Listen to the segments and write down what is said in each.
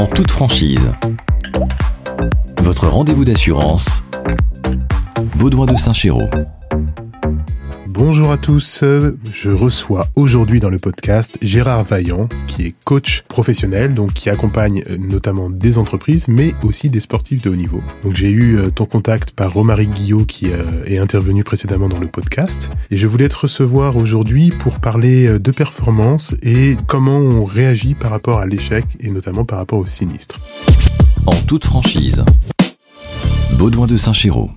en toute franchise. Votre rendez-vous d'assurance, Baudouin de Saint-Chéraud. Bonjour à tous, je reçois aujourd'hui dans le podcast Gérard Vaillant, qui est coach professionnel, donc qui accompagne euh, notamment des entreprises, mais aussi des sportifs de haut niveau. Donc j'ai eu euh, ton contact par Romaric Guillot, qui euh, est intervenu précédemment dans le podcast, et je voulais te recevoir aujourd'hui pour parler de performance et comment on réagit par rapport à l'échec, et notamment par rapport au sinistre. En toute franchise, Baudouin de Saint-Chéraud.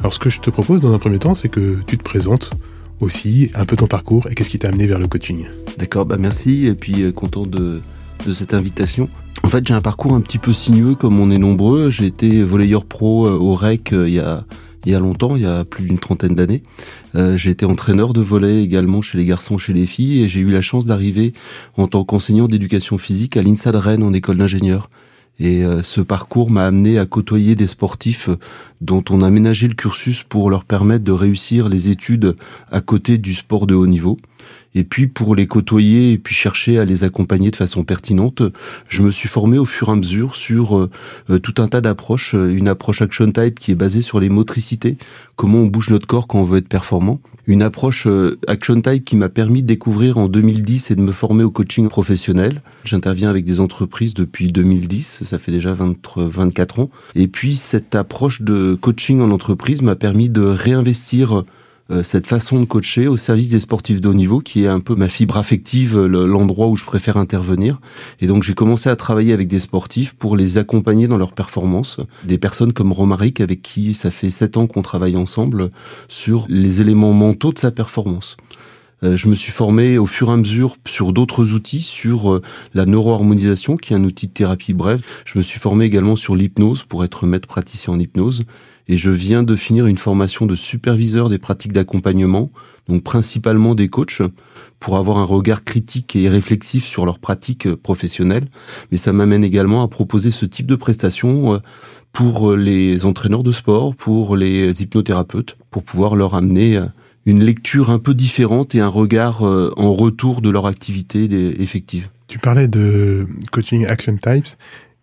Alors ce que je te propose dans un premier temps, c'est que tu te présentes aussi un peu ton parcours et qu'est-ce qui t'a amené vers le coaching. D'accord, bah merci et puis euh, content de, de cette invitation. En fait, j'ai un parcours un petit peu sinueux comme on est nombreux. J'ai été volleyeur pro euh, au REC euh, il y a il y a longtemps, il y a plus d'une trentaine d'années. j'ai été entraîneur de volley également chez les garçons, chez les filles, et j'ai eu la chance d'arriver en tant qu'enseignant d'éducation physique à l'INSA de Rennes en école d'ingénieur. Et euh, ce parcours m'a amené à côtoyer des sportifs euh, dont on a aménagé le cursus pour leur permettre de réussir les études à côté du sport de haut niveau. Et puis pour les côtoyer et puis chercher à les accompagner de façon pertinente, je me suis formé au fur et à mesure sur euh, euh, tout un tas d'approches. Une approche action type qui est basée sur les motricités, comment on bouge notre corps quand on veut être performant. Une approche euh, action type qui m'a permis de découvrir en 2010 et de me former au coaching professionnel. J'interviens avec des entreprises depuis 2010, ça fait déjà 24 ans. Et puis cette approche de coaching en entreprise m'a permis de réinvestir euh, cette façon de coacher au service des sportifs de haut niveau, qui est un peu ma fibre affective, l'endroit où je préfère intervenir. Et donc j'ai commencé à travailler avec des sportifs pour les accompagner dans leur performance. Des personnes comme Romaric, avec qui ça fait sept ans qu'on travaille ensemble sur les éléments mentaux de sa performance. Euh, je me suis formé au fur et à mesure sur d'autres outils, sur euh, la neuroharmonisation, qui est un outil de thérapie brève. Je me suis formé également sur l'hypnose pour être maître praticien en hypnose et je viens de finir une formation de superviseur des pratiques d'accompagnement, donc principalement des coachs, pour avoir un regard critique et réflexif sur leurs pratiques professionnelles. Mais ça m'amène également à proposer ce type de prestations euh, pour les entraîneurs de sport, pour les hypnothérapeutes, pour pouvoir leur amener euh, une lecture un peu différente et un regard euh, en retour de leur activité effective. Tu parlais de coaching action types.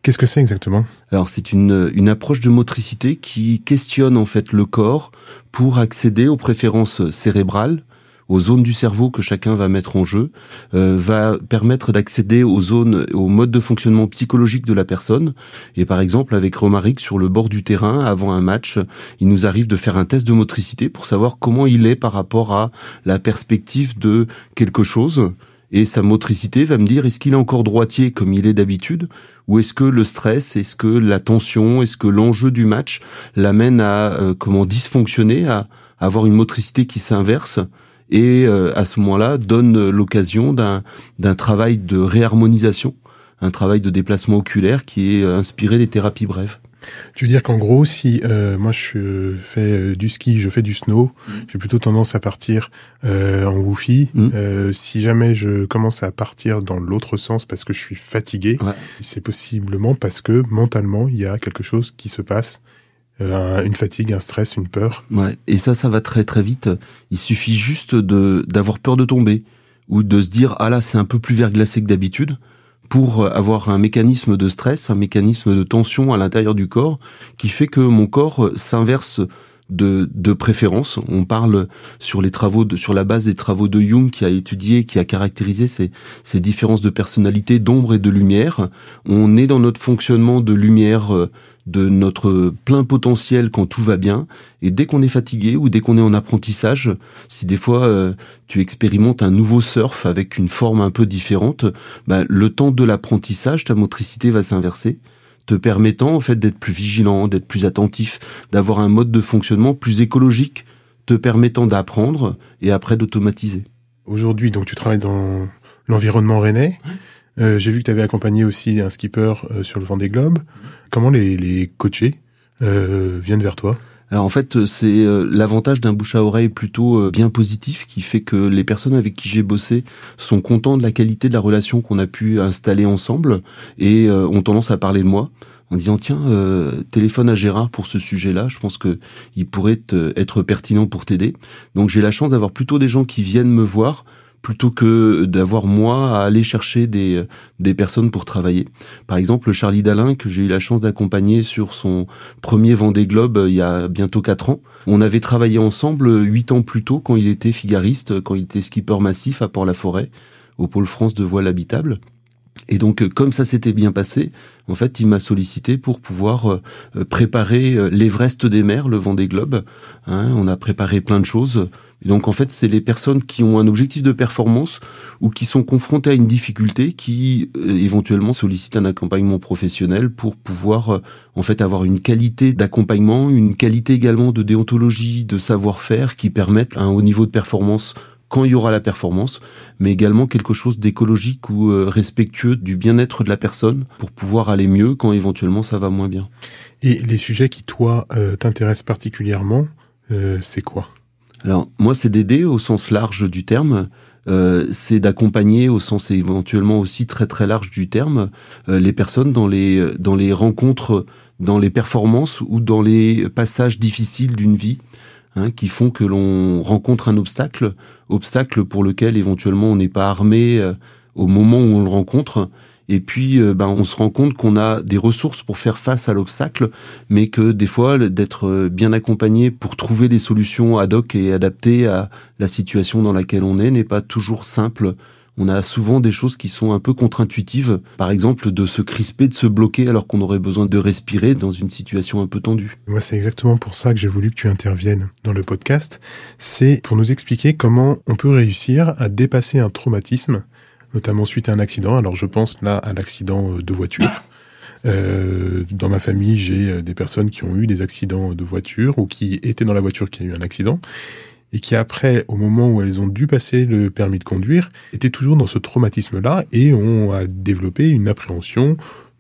Qu'est-ce que c'est exactement? Alors c'est une, une approche de motricité qui questionne en fait le corps pour accéder aux préférences cérébrales, aux zones du cerveau que chacun va mettre en jeu, euh, va permettre d'accéder aux zones, au mode de fonctionnement psychologique de la personne. Et par exemple, avec Romaric sur le bord du terrain, avant un match, il nous arrive de faire un test de motricité pour savoir comment il est par rapport à la perspective de quelque chose et sa motricité va me dire est-ce qu'il est encore droitier comme il est d'habitude? Ou est-ce que le stress, est-ce que la tension, est-ce que l'enjeu du match l'amène à euh, comment dysfonctionner, à, avoir une motricité qui s'inverse? Et euh, à ce moment-là donne l'occasion d'un d'un travail de réharmonisation, un travail de déplacement oculaire qui est euh, inspiré des thérapies brèves. Tu veux dire qu'en gros, si euh, moi je fais euh, du ski, je fais du snow, mm. j'ai plutôt tendance à partir euh, en woofy. Mm. Euh, si jamais je commence à partir dans l'autre sens parce que je suis fatigué, c'est possiblement parce que mentalement il y a quelque chose qui se passe, euh, une fatigue, un stress, une peur. Ouais. Et ça, ça va très très vite. Il suffit juste de d'avoir peur de tomber ou de se dire ah là c'est un peu plus verglacé que d'habitude pour avoir un mécanisme de stress, un mécanisme de tension à l'intérieur du corps qui fait que mon corps s'inverse de, de préférence. On parle sur les travaux, de, sur la base des travaux de Jung qui a étudié, qui a caractérisé ces, ces différences de personnalité d'ombre et de lumière. On est dans notre fonctionnement de lumière euh, de notre plein potentiel quand tout va bien. Et dès qu'on est fatigué ou dès qu'on est en apprentissage, si des fois euh, tu expérimentes un nouveau surf avec une forme un peu différente, bah, le temps de l'apprentissage, ta motricité va s'inverser te permettant en fait d'être plus vigilant, d'être plus attentif, d'avoir un mode de fonctionnement plus écologique, te permettant d'apprendre et après d'automatiser. Aujourd'hui, donc tu travailles dans l'environnement rennais. Euh, j'ai vu que tu avais accompagné aussi un skipper euh, sur le Vendée Globe. Comment les, les coachés euh, viennent vers toi? Alors en fait, c'est l'avantage d'un bouche à oreille plutôt bien positif qui fait que les personnes avec qui j'ai bossé sont contents de la qualité de la relation qu'on a pu installer ensemble et ont tendance à parler de moi en disant tiens téléphone à Gérard pour ce sujet-là je pense que il pourrait être pertinent pour t'aider donc j'ai la chance d'avoir plutôt des gens qui viennent me voir plutôt que d'avoir moi à aller chercher des, des personnes pour travailler. Par exemple, Charlie Dalin, que j'ai eu la chance d'accompagner sur son premier Vendée Globe il y a bientôt quatre ans. On avait travaillé ensemble huit ans plus tôt quand il était figariste, quand il était skipper massif à Port-la-Forêt, au pôle France de voile habitable. Et donc, comme ça s'était bien passé, en fait, il m'a sollicité pour pouvoir euh, préparer euh, l'Everest des mers, le Vendée Globe. Hein, on a préparé plein de choses. Donc, en fait, c'est les personnes qui ont un objectif de performance ou qui sont confrontées à une difficulté qui euh, éventuellement sollicitent un accompagnement professionnel pour pouvoir, en fait, avoir une qualité d'accompagnement, une qualité également de déontologie, de savoir-faire qui permettent un haut niveau de performance quand il y aura la performance, mais également quelque chose d'écologique ou euh, respectueux du bien-être de la personne pour pouvoir aller mieux quand éventuellement ça va moins bien. Et les sujets qui, toi, euh, t'intéressent particulièrement, euh, c'est quoi? Alors, moi, c'est d'aider au sens large du terme. c'est d'accompagner au sens éventuellement aussi très très large du terme les personnes dans les dans les rencontres, dans les performances ou dans les passages difficiles d'une vie Hein, qui font que l'on rencontre un obstacle, obstacle pour lequel éventuellement on n'est pas armé euh, au moment où on le rencontre. Et puis, euh, ben, on se rend compte qu'on a des ressources pour faire face à l'obstacle, mais que des fois, d'être euh, bien accompagné pour trouver des solutions ad hoc et adaptées à la situation dans laquelle on est n'est pas toujours simple on a souvent des choses qui sont un peu contre-intuitives. Par exemple, de se crisper, de se bloquer alors qu'on aurait besoin de respirer dans une situation un peu tendue. Moi, c'est exactement pour ça que j'ai voulu que tu interviennes dans le podcast. C'est pour nous expliquer comment on peut réussir à dépasser un traumatisme, notamment suite à un accident. Alors, je pense là à l'accident de voiture. Euh, dans ma famille, j'ai des personnes qui ont eu des accidents de voiture ou qui étaient dans la voiture qui a eu un accident et qui après, au moment où elles ont dû passer le permis de conduire, étaient toujours dans ce traumatisme-là et ont développé une appréhension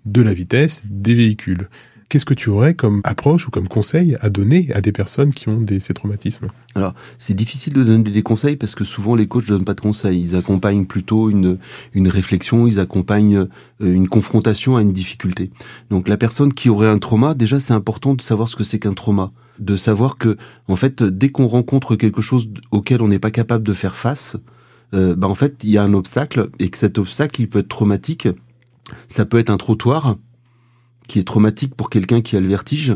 de la vitesse des véhicules. Qu'est-ce que tu aurais comme approche ou comme conseil à donner à des personnes qui ont des, ces traumatismes? Alors, c'est difficile de donner des conseils parce que souvent les coachs ne donnent pas de conseils. Ils accompagnent plutôt une, une réflexion, ils accompagnent euh, une confrontation à une difficulté. Donc la personne qui aurait un trauma, déjà c'est important de savoir ce que c'est qu'un trauma de savoir que en fait dès qu'on rencontre quelque chose auquel on n'est pas capable de faire face, euh, bah en fait il y a un obstacle et que cet obstacle il peut être traumatique. Ça peut être un trottoir qui est traumatique pour quelqu'un qui a le vertige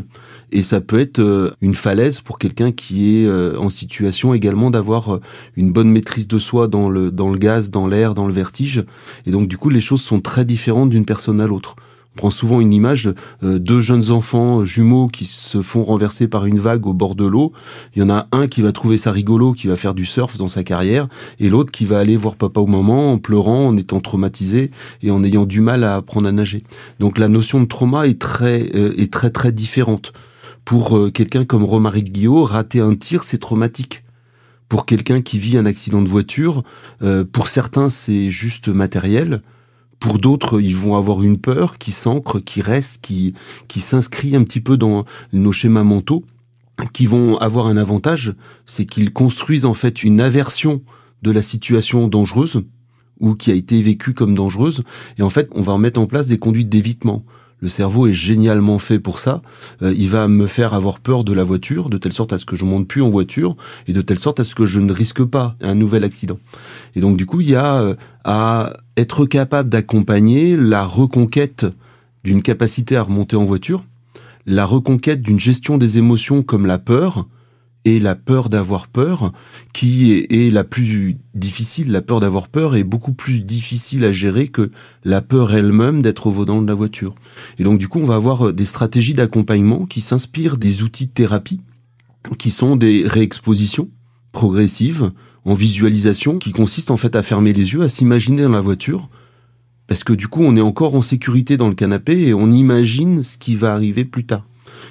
et ça peut être euh, une falaise pour quelqu'un qui est euh, en situation également d'avoir une bonne maîtrise de soi dans le dans le gaz, dans l'air, dans le vertige. Et donc du coup les choses sont très différentes d'une personne à l'autre prend souvent une image euh, deux jeunes enfants jumeaux qui se font renverser par une vague au bord de l'eau. Il y en a un qui va trouver ça rigolo, qui va faire du surf dans sa carrière, et l'autre qui va aller voir papa ou maman en pleurant, en étant traumatisé et en ayant du mal à apprendre à nager. Donc la notion de trauma est très euh, est très très différente. Pour euh, quelqu'un comme Romaric Guillot, rater un tir, c'est traumatique pour quelqu'un qui vit un accident de voiture, pour certains c'est juste matériel, pour d'autres, ils vont avoir une peur qui s'ancre, qui reste, qui, qui s'inscrit un petit peu dans nos schémas mentaux, qui vont avoir un avantage, c'est qu'ils construisent en fait une aversion de la situation dangereuse ou qui a été vécue comme dangereuse. Et en fait, on va mettre en place des conduites d'évitement. Le cerveau est génialement fait pour ça. Euh, il va me faire avoir peur de la voiture, de telle sorte à ce que je monte plus en voiture, et de telle sorte à ce que je ne risque pas un nouvel accident. Et donc du coup, il y a euh, à être capable d'accompagner la reconquête d'une capacité à remonter en voiture, la reconquête d'une gestion des émotions comme la peur, et la peur d'avoir peur, qui est, la plus difficile. La peur d'avoir peur est beaucoup plus difficile à gérer que la peur elle-même d'être au volant de la voiture. Et donc du coup, on va avoir des stratégies d'accompagnement qui s'inspirent des outils de thérapie, qui sont des réexpositions progressives en visualisation, qui consistent en fait à fermer les yeux, à s'imaginer dans la voiture, parce que du coup, on est encore en sécurité dans le canapé et on imagine ce qui va arriver plus tard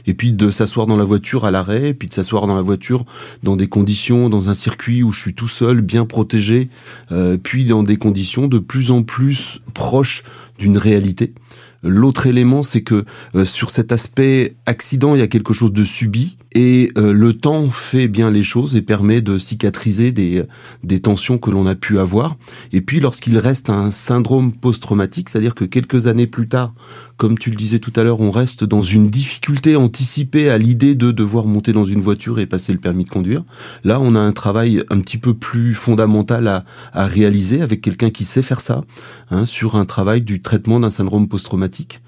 et puis de s'asseoir dans la voiture à l'arrêt, puis de s'asseoir dans la voiture dans des conditions, dans un circuit où je suis tout seul, bien protégé, euh, puis dans des conditions de plus en plus proches d'une réalité. L'autre élément, c'est que euh, sur cet aspect accident, il y a quelque chose de subi Et euh, le temps fait bien les choses et permet de cicatriser des, des tensions que l'on a pu avoir. Et puis lorsqu'il reste un syndrome post-traumatique, c'est-à-dire que quelques années plus tard, comme tu le disais tout à l'heure, on reste dans une difficulté anticipée à l'idée de devoir monter dans une voiture et passer le permis de conduire. Là, on a un travail un petit peu plus fondamental à, à réaliser avec quelqu'un qui sait faire ça, hein, sur un travail du traitement d'un syndrome post-traumatique.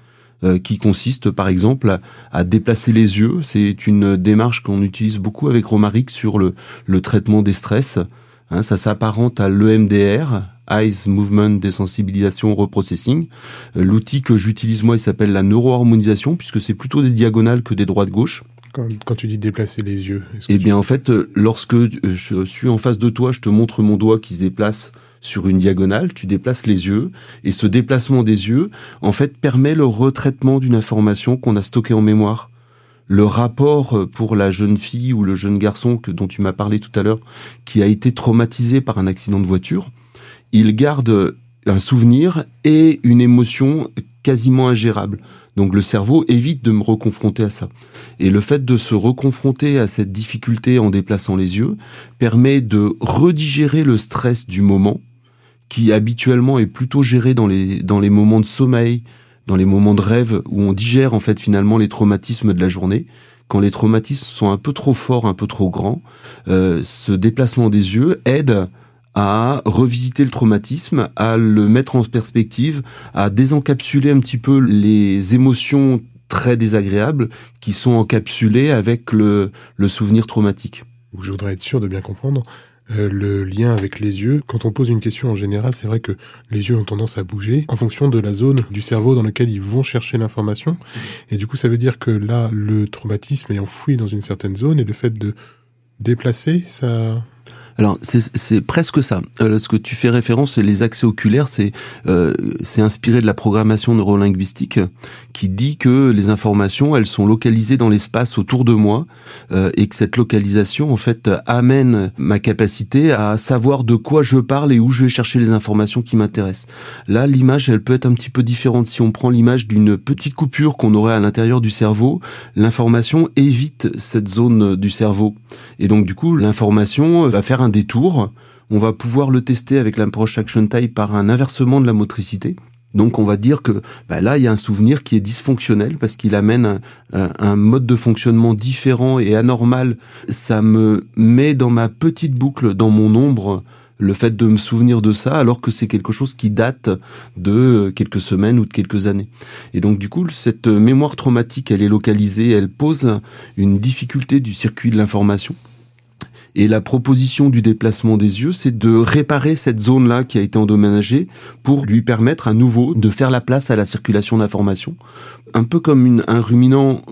Euh, qui consiste par exemple à, déplacer les yeux. C'est une démarche qu'on utilise beaucoup avec Romaric sur le, le traitement des stress. Hein, ça s'apparente à l'EMDR, Eyes Movement Desensibilisation Reprocessing. Euh, l'outil que j'utilise moi, il s'appelle la neuroharmonisation, puisque c'est plutôt des diagonales que des droites-gauche. Quand, quand, tu dis déplacer les yeux Eh bien, en fait, euh, lorsque je suis en face de toi, je te montre mon doigt qui se déplace sur une diagonale, tu déplaces les yeux, et ce déplacement des yeux, en fait, permet le retraitement d'une information qu'on a stockée en mémoire. Le rapport pour la jeune fille ou le jeune garçon que, dont tu m'as parlé tout à l'heure, qui a été traumatisé par un accident de voiture, il garde un souvenir et une émotion quasiment ingérable. Donc le cerveau évite de me reconfronter à ça. Et le fait de se reconfronter à cette difficulté en déplaçant les yeux permet de redigérer le stress du moment qui habituellement est plutôt géré dans les, dans les moments de sommeil, dans les moments de rêve, où on digère en fait finalement les traumatismes de la journée. Quand les traumatismes sont un peu trop forts, un peu trop grands, euh, ce déplacement des yeux aide à revisiter le traumatisme, à le mettre en perspective, à désencapsuler un petit peu les émotions très désagréables qui sont encapsulées avec le, le souvenir traumatique. Je voudrais être sûr de bien comprendre. Euh, le lien avec les yeux. Quand on pose une question en général, c'est vrai que les yeux ont tendance à bouger en fonction de la zone du cerveau dans laquelle ils vont chercher l'information. Et du coup, ça veut dire que là, le traumatisme est enfoui dans une certaine zone et le fait de déplacer, ça alors c'est presque ça. Euh, ce que tu fais référence, c'est les accès oculaires, c'est euh, inspiré de la programmation neurolinguistique qui dit que les informations, elles sont localisées dans l'espace autour de moi euh, et que cette localisation en fait amène ma capacité à savoir de quoi je parle et où je vais chercher les informations qui m'intéressent. Là, l'image, elle peut être un petit peu différente. Si on prend l'image d'une petite coupure qu'on aurait à l'intérieur du cerveau, l'information évite cette zone du cerveau et donc du coup, l'information va faire un détour. On va pouvoir le tester avec l'approche Action Type par un inversement de la motricité. Donc on va dire que bah là il y a un souvenir qui est dysfonctionnel parce qu'il amène un, mode de fonctionnement différent et anormal. Ça me met dans ma petite boucle, dans mon ombre, le fait de me souvenir de ça alors que c'est quelque chose qui date de quelques semaines ou de quelques années. Et donc du coup cette mémoire traumatique elle est localisée, elle pose une difficulté du circuit de l'information. Et la proposition du déplacement des yeux, c'est de réparer cette zone-là qui a été endommagée pour lui permettre à nouveau de faire la place à la circulation d'informations. Un peu comme un ruminant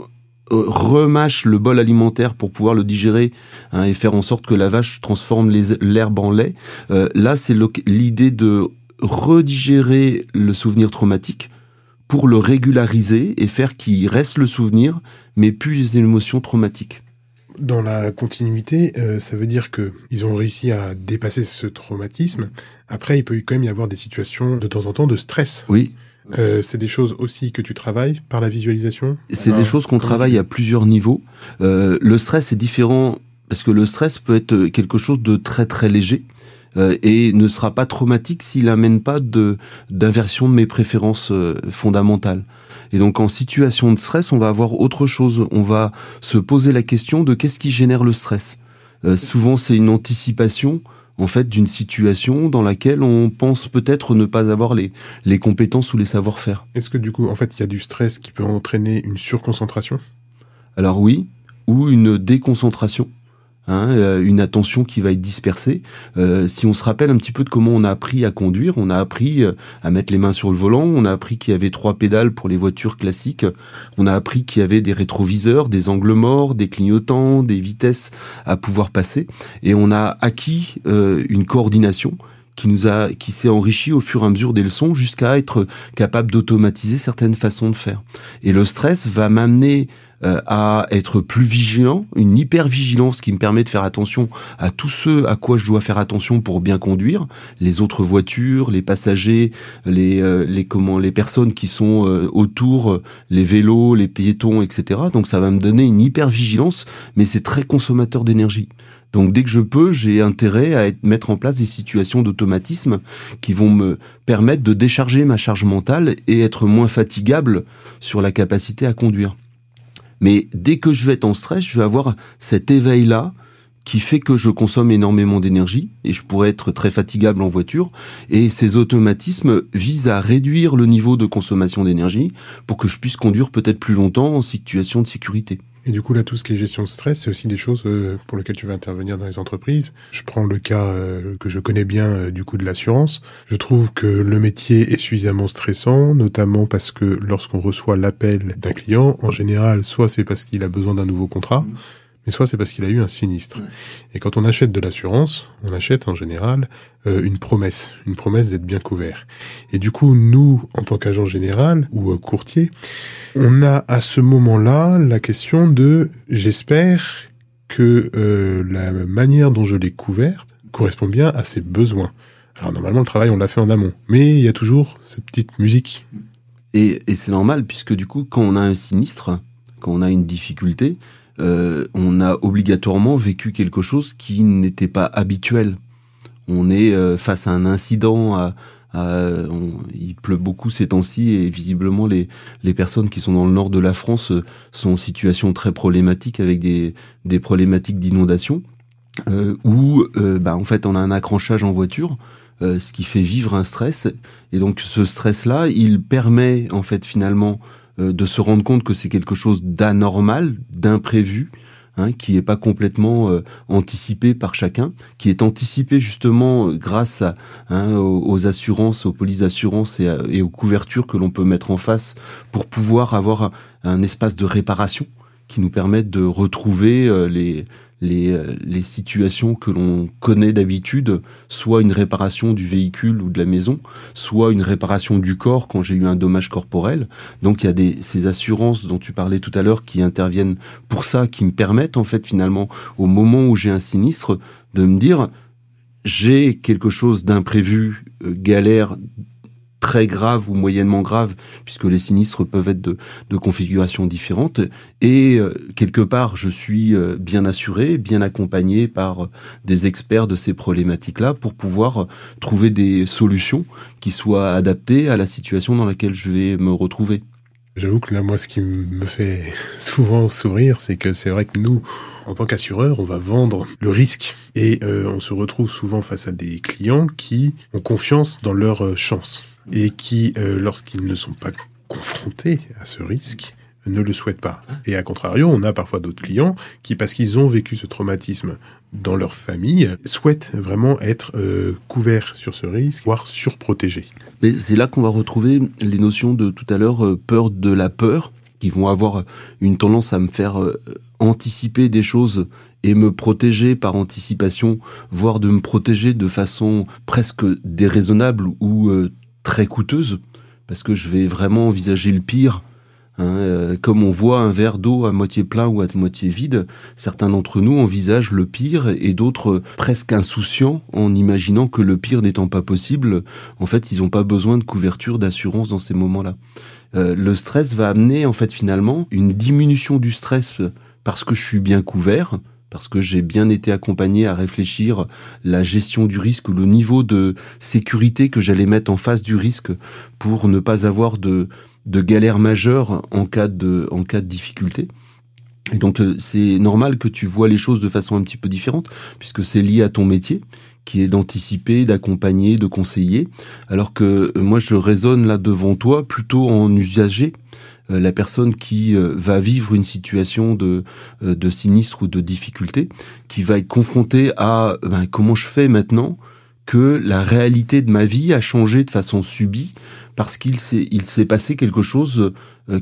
euh, remâche le bol alimentaire pour pouvoir le digérer hein, et faire en sorte que la vache transforme l'herbe en lait. Euh, là, c'est l'idée de redigérer le souvenir traumatique pour le régulariser et faire qu'il reste le souvenir, mais plus les émotions traumatiques dans la continuité, euh, ça veut dire que ils ont réussi à dépasser ce traumatisme. Après, il peut quand même y avoir des situations de temps en temps de stress. Oui. Euh, c'est des choses aussi que tu travailles par la visualisation? C'est des choses qu'on travaille à plusieurs niveaux. Euh, le stress est différent parce que le stress peut être quelque chose de très très léger euh, et ne sera pas traumatique s'il n'amène pas de d'inversion de mes préférences euh, fondamentales. Et donc en situation de stress, on va avoir autre chose. On va se poser la question de qu'est-ce qui génère le stress. Euh, souvent, c'est une anticipation en fait d'une situation dans laquelle on pense peut-être ne pas avoir les, les compétences ou les savoir-faire. Est-ce que du coup, en fait, il y a du stress qui peut entraîner une surconcentration? Alors oui, ou une déconcentration. Hein, euh, une attention qui va être dispersée. Euh, si on se rappelle un petit peu de comment on a appris à conduire, on a appris euh, à mettre les mains sur le volant, on a appris qu'il y avait trois pédales pour les voitures classiques, on a appris qu'il y avait des rétroviseurs, des angles morts, des clignotants, des vitesses à pouvoir passer, et on a acquis une coordination qui nous a, qui s'est enrichi au fur et à mesure des leçons jusqu'à être capable d'automatiser certaines façons de faire. Et le stress va m'amener euh, à être plus vigilant, une hyper-vigilance qui me permet de faire attention à tout ce à quoi je dois faire attention pour bien conduire, les autres voitures, les passagers, les, euh, les, comment, les personnes qui sont euh, autour, les vélos, les piétons, etc. Donc ça va me donner une hyper-vigilance, mais c'est très consommateur d'énergie. Donc dès que je peux, j'ai intérêt à mettre en place des situations d'automatisme qui vont me permettre de décharger ma charge mentale et être moins fatigable sur la capacité à conduire. Mais dès que je vais être en stress, je vais avoir cet éveil-là qui fait que je consomme énormément d'énergie et je pourrais être très fatigable en voiture. Et ces automatismes visent à réduire le niveau de consommation d'énergie pour que je puisse conduire peut-être plus longtemps en situation de sécurité. Et du coup, là, tout ce qui est gestion de stress, c'est aussi des choses euh, pour lesquelles tu vas intervenir dans les entreprises. Je prends le cas euh, que je connais bien euh, du coup de l'assurance. Je trouve que le métier est suffisamment stressant, notamment parce que lorsqu'on reçoit l'appel d'un client, en général, soit c'est parce qu'il a besoin d'un nouveau contrat, mmh mais soit c'est parce qu'il a eu un sinistre. Et quand on achète de l'assurance, on achète en général euh, une promesse, une promesse d'être bien couvert. Et du coup, nous, en tant qu'agent général ou euh, courtier, on a à ce moment-là la question de j'espère que euh, la manière dont je l'ai couverte correspond bien à ses besoins. Alors normalement, le travail, on l'a fait en amont, mais il y a toujours cette petite musique. Et, et c'est normal, puisque du coup, quand on a un sinistre, quand on a une difficulté, euh, on a obligatoirement vécu quelque chose qui n'était pas habituel. On est euh, face à un incident, à, il pleut beaucoup ces temps-ci et visiblement les, les personnes qui sont dans le nord de la France euh, sont en situation très problématique avec des, des problématiques d'inondation. Euh, où bah, en fait on a un accrochage en voiture, ce qui fait vivre un stress. Et donc ce stress-là, il permet en fait finalement euh, de se rendre compte que c'est quelque chose d'anormal, d'imprévu, hein, qui n'est pas complètement euh, anticipé par chacun, qui est anticipé justement euh, grâce à, hein, aux, assurances, aux polices d'assurance et, aux couvertures que l'on peut mettre en face pour pouvoir avoir un espace de réparation qui nous permettent de retrouver les, les, euh, les situations que l'on connaît d'habitude, soit une réparation du véhicule ou de la maison, soit une réparation du corps quand j'ai eu un dommage corporel. Donc il y a des, ces assurances dont tu parlais tout à l'heure qui interviennent pour ça, qui me permettent en fait finalement au moment où j'ai un sinistre de me dire j'ai quelque chose d'imprévu, euh, galère très grave ou moyennement grave, puisque les sinistres peuvent être de, de configurations différentes. Et euh, quelque part, je suis euh, bien assuré, bien accompagné par euh, des experts de ces problématiques-là pour pouvoir trouver des solutions qui soient adaptées à la situation dans laquelle je vais me retrouver. J'avoue que là, moi, ce qui me fait souvent sourire, c'est que c'est vrai que nous, en tant qu'assureur, on va vendre le risque et on se retrouve souvent face à des clients qui ont confiance dans leur chance et qui, euh, lorsqu'ils ne sont pas confrontés à ce risque, ne le souhaitent pas. Et à contrario, on a parfois d'autres clients qui, parce qu'ils ont vécu ce traumatisme dans leur famille, souhaitent vraiment être euh, couverts sur ce risque, voire surprotégés. Mais c'est là qu'on va retrouver les notions de tout à l'heure euh, peur de la peur, qui vont avoir une tendance à me faire anticiper des choses et me protéger par anticipation, voire de me protéger de façon presque déraisonnable ou très coûteuse, parce que je vais vraiment envisager le pire. Hein, euh, comme on voit un verre d'eau à moitié plein ou à moitié vide, certains d'entre nous envisagent le pire et d'autres presque insouciants en imaginant que le pire n'étant pas possible, en fait, ils n'ont pas besoin de couverture, d'assurance dans ces moments-là. Euh, le stress va amener en fait finalement une diminution du stress parce que je suis bien couvert, parce que j'ai bien été accompagné à réfléchir la gestion du risque, le niveau de sécurité que j'allais mettre en face du risque pour ne pas avoir de, galère majeure en cas de, difficulté. Et donc euh, c'est normal que tu vois les choses de façon un petit peu différente, puisque c'est lié à ton métier, qui est d'anticiper, d'accompagner, de conseiller, alors que euh, moi je raisonne là devant toi plutôt en usager, la personne qui euh, va vivre une situation de, euh, de sinistre ou de difficulté, qui va être confrontée à ben, comment je fais maintenant que la réalité de ma vie a changé de façon subie parce qu'il s'est il s'est passé quelque chose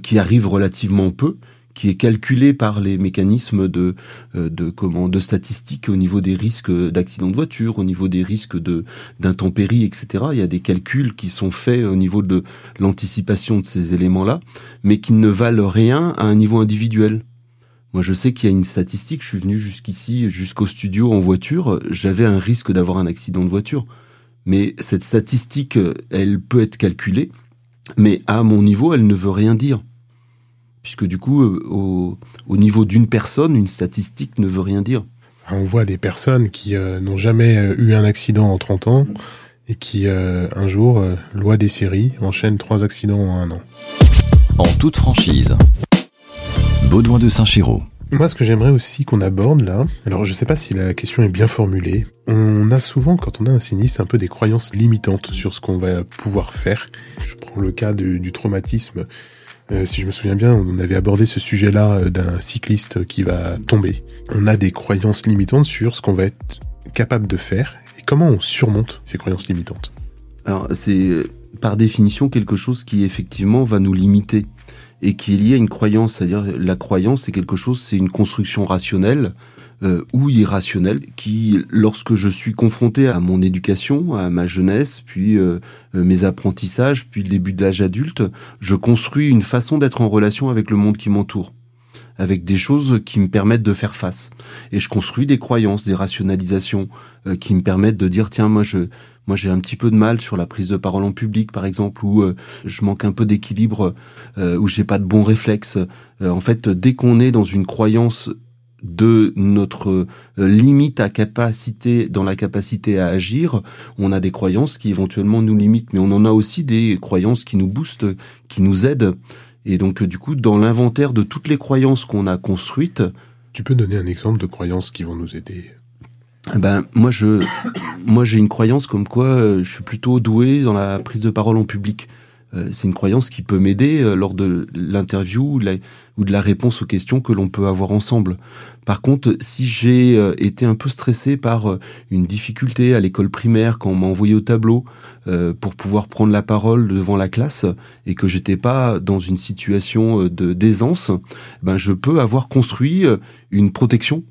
qui arrive relativement peu qui est calculé par les mécanismes de euh, de comment de statistiques au niveau des risques d'accident de voiture, au niveau des risques de d'intempéries, etc. Il y a des calculs qui sont faits au niveau de l'anticipation de ces éléments-là, mais qui ne valent rien à un niveau individuel. Moi, je sais qu'il y a une statistique. Je suis venu jusqu'ici, jusqu'au studio en voiture. J'avais un risque d'avoir un accident de voiture. Mais cette statistique, elle peut être calculée, mais à mon niveau, elle ne veut rien dire puisque du coup, euh, au, au niveau d'une personne, une statistique ne veut rien dire. On voit des personnes qui euh, n'ont jamais euh, eu un accident en 30 ans et qui, un jour, loi des séries, enchaînent trois accidents en un an. En toute franchise. Baudouin de Saint-Chéraud. Moi, ce que j'aimerais aussi qu'on aborde là, alors je ne sais pas si la question est bien formulée, on a souvent, quand on a un sinistre, un peu des croyances limitantes sur ce qu'on va pouvoir faire. Je prends le cas du traumatisme euh, si je me souviens bien, on avait abordé ce sujet-là euh, d'un cycliste qui va tomber. On a des croyances limitantes sur ce qu'on va être capable de faire et comment on surmonte ces croyances limitantes. Alors c'est euh, par définition quelque chose qui effectivement va nous limiter et qui est lié à une croyance, c'est-à-dire la croyance c'est quelque chose, c'est une construction rationnelle euh, ou irrationnel qui, lorsque je suis confronté à mon éducation, à ma jeunesse, puis euh, euh, mes apprentissages, puis le début de l'âge adulte, je construis une façon d'être en relation avec le monde qui m'entoure avec des choses qui me permettent de faire face. Et je construis des croyances, des rationalisations qui me permettent de dire tiens moi je moi j'ai un petit peu de mal sur la prise de parole en public par exemple ou je manque un peu d'équilibre ou j'ai pas de bons réflexes. en fait dès qu'on est dans une croyance de notre euh, limite à capacité dans la capacité à agir, on a des croyances qui éventuellement nous limitent, mais on en a aussi des croyances qui nous boostent, qui nous aident. Et donc du coup, dans l'inventaire de toutes les croyances qu'on a construites, tu peux donner un exemple de croyances qui vont nous aider ben moi je moi j'ai une croyance comme quoi euh, je suis plutôt doué dans la prise de parole en public. Euh, c'est une croyance qui peut m'aider euh, lors de l'interview ou de la réponse aux questions que l'on peut avoir ensemble. Par contre, si j'ai euh, été un peu stressé par une difficulté à l'école primaire quand on m'a envoyé au tableau pour pouvoir prendre la parole devant la classe et que j'étais pas dans une situation de d'aisance, ben je peux avoir construit une protection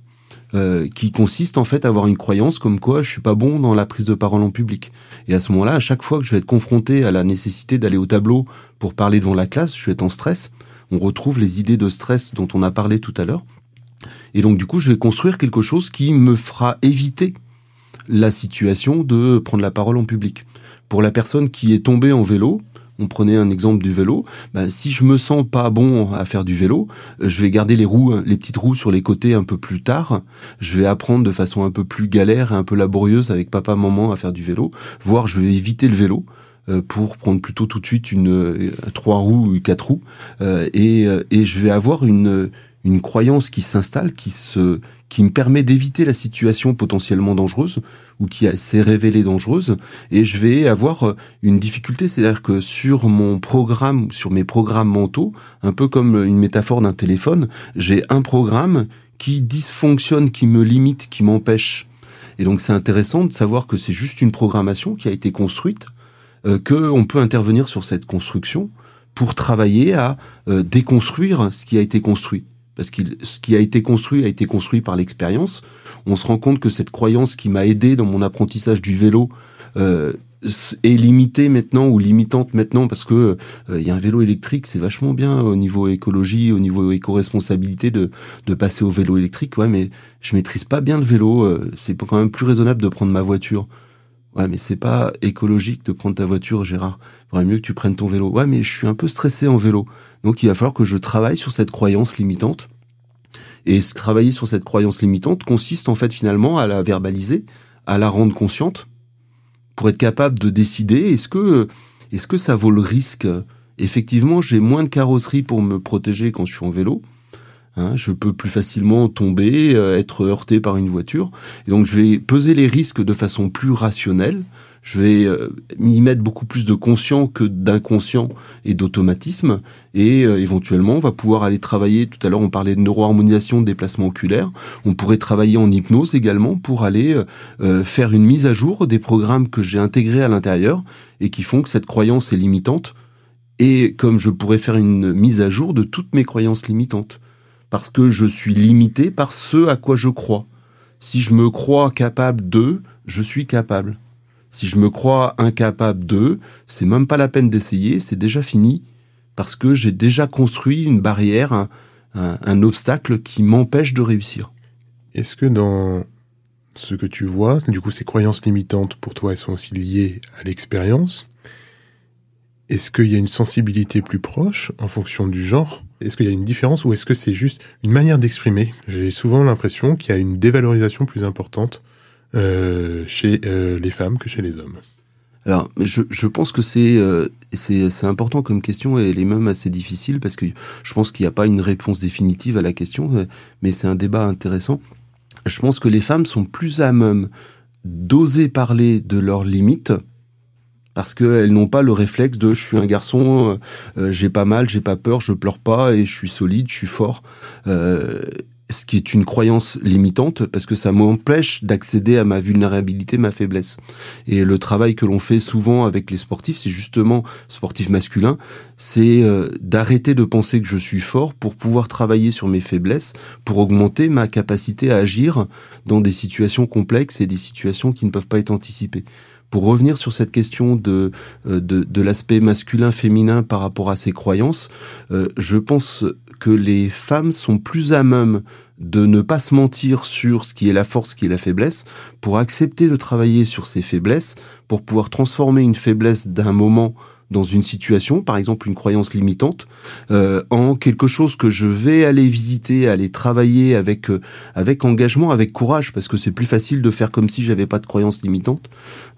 euh, qui consiste en fait à avoir une croyance comme quoi je suis pas bon dans la prise de parole en public. Et à ce moment-là, à chaque fois que je vais être confronté à la nécessité d'aller au tableau pour parler devant la classe, je vais être en stress. On retrouve les idées de stress dont on a parlé tout à l'heure. Et donc du coup, je vais construire quelque chose qui me fera éviter la situation de prendre la parole en public. Pour la personne qui est tombée en vélo, on prenait un exemple du vélo, ben, si je me sens pas bon à faire du vélo, euh, je vais garder les roues, les petites roues sur les côtés un peu plus tard. Je vais apprendre de façon un peu plus galère et un peu laborieuse avec papa, maman à faire du vélo, voire je vais éviter le vélo euh, pour prendre plutôt tout de suite une euh, trois roues ou quatre roues. Et, et je vais avoir une une croyance qui s'installe, qui se, qui me permet d'éviter la situation potentiellement dangereuse ou qui s'est révélée dangereuse, et je vais avoir euh, une difficulté, c'est-à-dire que sur mon programme, sur mes programmes mentaux, un peu comme une métaphore d'un téléphone, j'ai un programme qui dysfonctionne, qui me limite, qui m'empêche. Et donc c'est intéressant de savoir que c'est juste une programmation qui a été construite, euh, que on peut intervenir sur cette construction pour travailler à euh, déconstruire ce qui a été construit parce que ce qui a été construit a été construit par l'expérience. On se rend compte que cette croyance qui m'a aidé dans mon apprentissage du vélo euh, est limitée maintenant ou limitante maintenant parce que euh, il y a un vélo électrique, c'est vachement bien au niveau écologie, au niveau éco-responsabilité de, de passer au vélo électrique. Ouais, mais je maîtrise pas bien le vélo. Euh, c'est quand même plus raisonnable de prendre ma voiture. Ouais, mais c'est pas écologique de prendre ta voiture, Gérard. Il faudrait mieux que tu prennes ton vélo. Ouais, mais je suis un peu stressé en vélo. Donc il va falloir que je travaille sur cette croyance limitante. Et travailler sur cette croyance limitante consiste en fait finalement à la verbaliser, à la rendre consciente, pour être capable de décider est-ce que est-ce que ça vaut le risque? Effectivement, j'ai moins de carrosserie pour me protéger quand je suis en vélo. Hein, je peux plus facilement tomber, euh, être heurté par une voiture. Et donc je vais peser les risques de façon plus rationnelle. Je vais euh, m'y mettre beaucoup plus de conscient que d'inconscient et d'automatisme. Et euh, éventuellement, on va pouvoir aller travailler. Tout à l'heure, on parlait de neuroharmonisation, de déplacement oculaire. On pourrait travailler en hypnose également pour aller faire une mise à jour des programmes que j'ai intégrés à l'intérieur et qui font que cette croyance est limitante. Et comme je pourrais faire une mise à jour de toutes mes croyances limitantes. Parce que je suis limité par ce à quoi je crois. Si je me crois capable de, je suis capable. Si je me crois incapable de, c'est même pas la peine d'essayer, c'est déjà fini, parce que j'ai déjà construit une barrière, un, un obstacle qui m'empêche de réussir. Est-ce que dans ce que tu vois, du coup ces croyances limitantes pour toi, elles sont aussi liées à l'expérience Est-ce qu'il y a une sensibilité plus proche en fonction du genre? Est-ce qu'il y a une différence ou est-ce que c'est juste une manière d'exprimer? J'ai souvent l'impression qu'il y a une dévalorisation plus importante euh, chez euh, les femmes que chez les hommes. Alors, je, pense que euh, c'est important comme question et elle est même assez difficile parce que je pense qu'il n'y a pas une réponse définitive à la question, mais c'est un débat intéressant. Je pense que les femmes sont plus à même d'oser parler de leurs limites parce qu'elles n'ont pas le réflexe de je suis un garçon, euh, j'ai pas mal, j'ai pas peur, je pleure pas et je suis solide, je suis fort. Euh, ce qui est une croyance limitante parce que ça m'empêche d'accéder à ma vulnérabilité, ma faiblesse. Et le travail que l'on fait souvent avec les sportifs, c'est justement sportifs masculins, c'est euh, d'arrêter de penser que je suis fort pour pouvoir travailler sur mes faiblesses, pour augmenter ma capacité à agir dans des situations complexes et des situations qui ne peuvent pas être anticipées pour revenir sur cette question de, euh, de, de l'aspect masculin-féminin par rapport à ces croyances, euh, je pense que les femmes sont plus à même de ne pas se mentir sur ce qui est la force, ce qui est la faiblesse, pour accepter de travailler sur ces faiblesses, pour pouvoir transformer une faiblesse d'un moment dans une situation, par exemple une croyance limitante, euh, en quelque chose que je vais aller visiter, aller travailler avec euh, avec engagement, avec courage, parce que c'est plus facile de faire comme si j'avais pas de croyance limitante.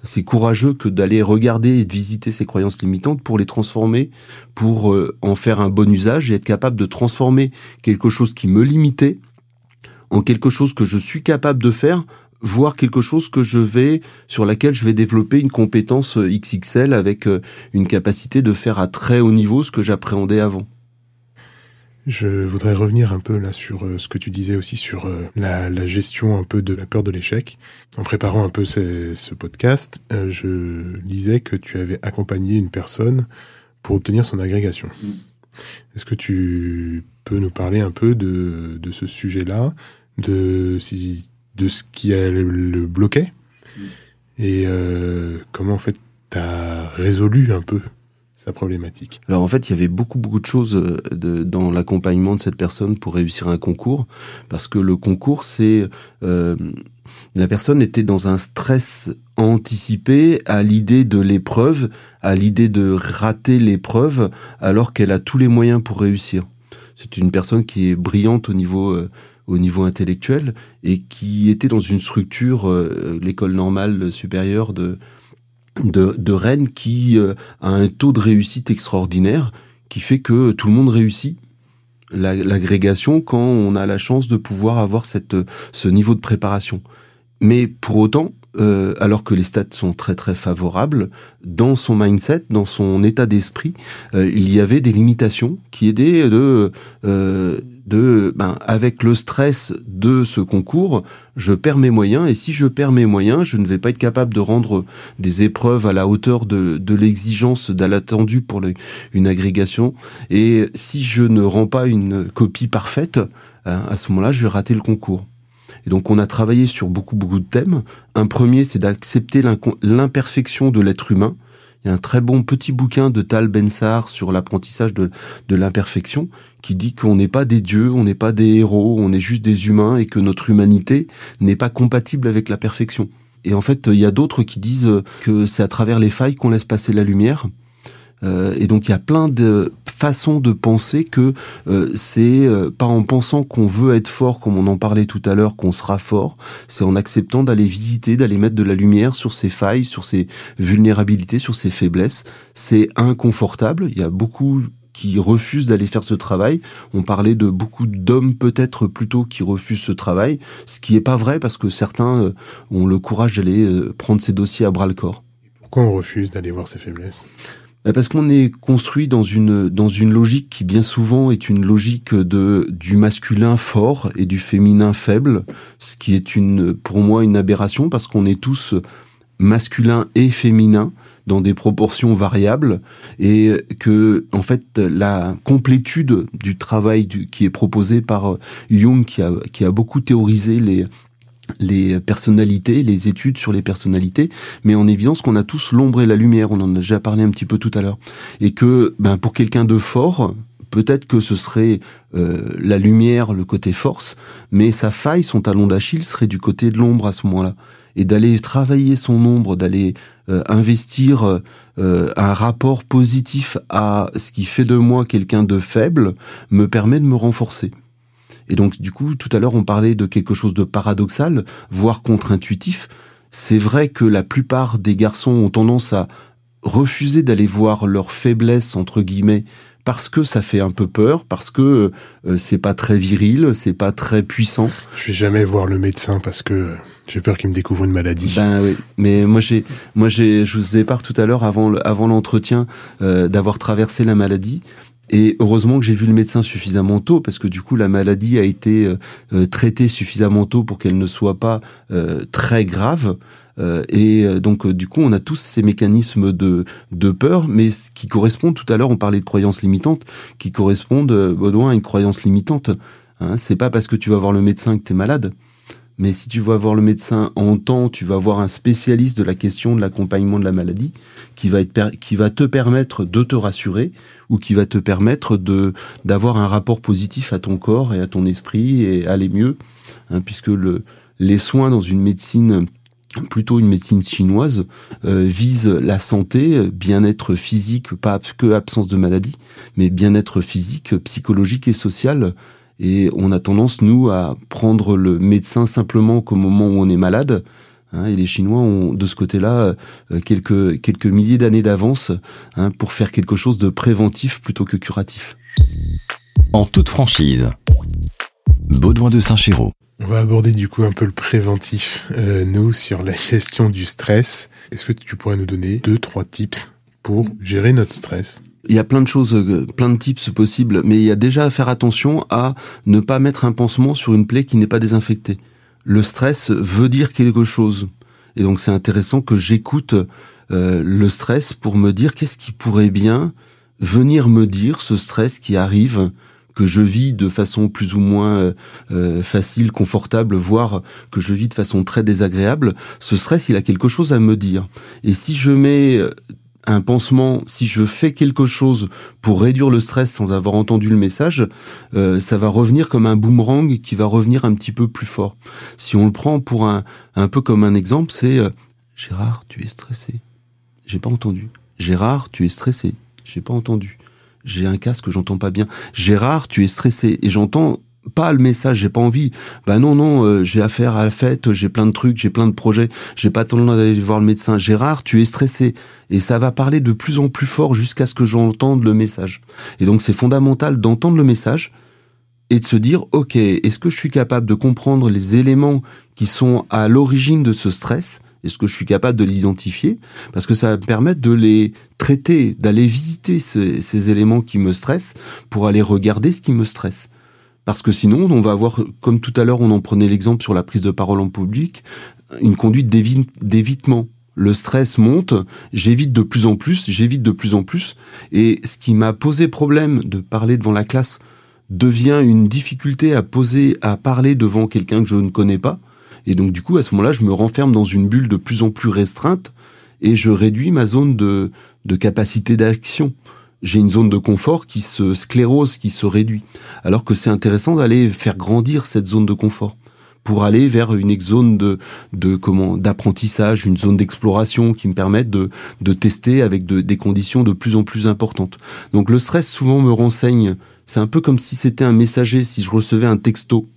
C'est courageux que d'aller regarder et de visiter ces croyances limitantes pour les transformer, pour euh, en faire un bon usage et être capable de transformer quelque chose qui me limitait en quelque chose que je suis capable de faire voir quelque chose que je vais sur laquelle je vais développer une compétence euh, XXL avec euh, une capacité de faire à très haut niveau ce que j'appréhendais avant. Je voudrais revenir un peu là sur euh, ce que tu disais aussi sur la, gestion un peu de la peur de l'échec. En préparant un peu ce, podcast, je lisais que tu avais accompagné une personne pour obtenir son agrégation. Mm. Est-ce que tu peux nous parler un peu de, de ce sujet-là, de si de ce qui le bloquait mm. et euh, comment en fait tu as résolu un peu sa problématique? Alors en fait, il y avait beaucoup beaucoup de choses euh, de, dans l'accompagnement de cette personne pour réussir un concours, parce que le concours, c'est euh, la personne était dans un stress anticipé à l'idée de l'épreuve, à l'idée de rater l'épreuve, alors qu'elle a tous les moyens pour réussir. C'est une personne qui est brillante au niveau euh, au niveau intellectuel et qui était dans une structure, euh, l'école normale supérieure de, de, de Rennes, qui euh, a un taux de réussite extraordinaire, qui fait que tout le monde réussit l'agrégation quand on a la chance de pouvoir avoir cette, ce niveau de préparation. Mais pour autant, euh, alors que les stats sont très très favorables, dans son mindset, dans son état d'esprit, il y avait des limitations qui aidaient de, euh, de ben, avec le stress de ce concours, je perds mes moyens, et si je perds mes moyens, je ne vais pas être capable de rendre des épreuves à la hauteur de, de l'exigence, de l'attendu pour une agrégation, et si je ne rends pas une copie parfaite, hein, à ce moment-là, je vais rater le concours. Et donc on a travaillé sur beaucoup beaucoup de thèmes. Un premier, c'est d'accepter l'imperfection de l'être humain. Il y a un très bon petit bouquin de Tal Bensar sur l'apprentissage de, de l'imperfection qui dit qu'on n'est pas des dieux, on n'est pas des héros, on est juste des humains et que notre humanité n'est pas compatible avec la perfection. Et en fait, il y a d'autres qui disent que c'est à travers les failles qu'on laisse passer la lumière. Euh, et donc il y a plein de façons de penser que euh, c'est euh, pas en pensant qu'on veut être fort, comme on en parlait tout à l'heure, qu'on sera fort. C'est en acceptant d'aller visiter, d'aller mettre de la lumière sur ses failles, sur ses vulnérabilités, sur ses faiblesses. C'est inconfortable. Il y a beaucoup qui refusent d'aller faire ce travail. On parlait de beaucoup d'hommes peut-être plutôt qui refusent ce travail, ce qui est pas vrai parce que certains ont le courage d'aller prendre ces dossiers à bras le corps. Pourquoi on refuse d'aller voir ses faiblesses? Parce qu'on est construit dans une dans une logique qui bien souvent est une logique de du masculin fort et du féminin faible, ce qui est une pour moi une aberration parce qu'on est tous masculins et féminins, dans des proportions variables et que en fait la complétude du travail qui est proposé par Jung qui a qui a beaucoup théorisé les les personnalités, les études sur les personnalités, mais en évidence qu'on a tous l'ombre et la lumière, on en a déjà parlé un petit peu tout à l'heure, et que ben, pour quelqu'un de fort, peut-être que ce serait euh, la lumière, le côté force, mais sa faille, son talon d'Achille serait du côté de l'ombre à ce moment-là. Et d'aller travailler son ombre, d'aller euh, investir euh, un rapport positif à ce qui fait de moi quelqu'un de faible, me permet de me renforcer. Et donc, du coup, tout à l'heure, on parlait de quelque chose de paradoxal, voire contre-intuitif. C'est vrai que la plupart des garçons ont tendance à refuser d'aller voir leur faiblesse, entre guillemets, parce que ça fait un peu peur, parce que euh, c'est pas très viril, c'est pas très puissant. Je vais jamais voir le médecin parce que j'ai peur qu'il me découvre une maladie. Ben oui, mais moi j'ai, moi j'ai, je vous ai parlé tout à l'heure avant, avant l'entretien euh, d'avoir traversé la maladie et heureusement que j'ai vu le médecin suffisamment tôt, parce que du coup la maladie a été euh, euh, traitée suffisamment tôt pour qu'elle ne soit pas euh, très grave. et donc du coup on a tous ces mécanismes de, de peur, mais ce qui correspond tout à l'heure on parlait de croyances limitantes, qui correspondent Baudouin à une croyance limitante. Hein, c'est pas parce que tu vas voir le médecin que tu es malade. Mais si tu vas voir le médecin en temps, tu vas voir un spécialiste de la question de l'accompagnement de la maladie qui va, être, qui va te permettre de te rassurer ou qui va te permettre de d'avoir un rapport positif à ton corps et à ton esprit et aller mieux, hein, puisque le, les soins dans une médecine plutôt une médecine chinoise euh, vise la santé, bien-être physique, pas que absence de maladie, mais bien-être physique, psychologique et social et on a tendance, nous, à prendre le médecin simplement qu'au moment où on est malade. Hein, et les Chinois ont, de ce côté-là, euh, quelques, quelques milliers d'années d'avance hein, pour faire quelque chose de préventif plutôt que curatif. En toute franchise, Baudouin de Saint-Chéraud. On va aborder du coup un peu le préventif, euh, nous, sur la gestion du stress. Est-ce que tu pourrais nous donner deux, trois tips pour gérer notre stress? Il y a plein de choses, euh, plein de tips possibles, mais il y a déjà à faire attention à ne pas mettre un pansement sur une plaie qui n'est pas désinfectée. Le stress veut dire quelque chose. Et donc c'est intéressant que j'écoute euh, le stress pour me dire qu'est-ce qui pourrait bien venir me dire ce stress qui arrive que je vis de façon plus ou moins euh, facile, confortable, voire que je vis de façon très désagréable, ce stress, il a quelque chose à me dire. Et si je mets un pansement, si je fais quelque chose pour réduire le stress sans avoir entendu le message, euh, ça va revenir comme un boomerang qui va revenir un petit peu plus fort. Si on le prend pour un, un peu comme un exemple, c'est euh, Gérard, tu es stressé. J'ai pas entendu. Gérard, tu es stressé. J'ai pas entendu. J'ai un casque, j'entends pas bien. Gérard, tu es stressé. Et j'entends pas le message, j'ai pas envie. Bah non, non, euh, j'ai affaire à la fête, j'ai plein de trucs, j'ai plein de projets, j'ai pas temps d'aller voir le médecin. Gérard, tu es stressé. Et ça va parler de plus en plus fort jusqu'à ce que j'entende le message. Et donc c'est fondamental d'entendre le message et de se dire, ok, est-ce que je suis capable de comprendre les éléments qui sont à l'origine de ce stress? Est-ce que je suis capable de les identifier Parce que ça va me permettre de les traiter, d'aller visiter ces, ces, éléments qui me stressent pour aller regarder ce qui me stresse. Parce que sinon, on va avoir, comme tout à l'heure, on en prenait l'exemple sur la prise de parole en public, une conduite d'évitement. Le stress monte, j'évite de plus en plus, j'évite de plus en plus, et ce qui m'a posé problème de parler devant la classe devient une difficulté à poser, à parler devant quelqu'un que je ne connais pas. Et donc, du coup, à ce moment-là, je me renferme dans une bulle de plus en plus restreinte et je réduis ma zone de, de capacité d'action j'ai une zone de confort qui se sclérose, qui se réduit. Alors que c'est intéressant d'aller faire grandir cette zone de confort pour aller vers une zone de, de comment d'apprentissage, une zone d'exploration qui me permette de, de tester avec des conditions de plus en plus importantes. Donc le stress souvent me renseigne. C'est un peu comme si c'était un messager, si je recevais un texto.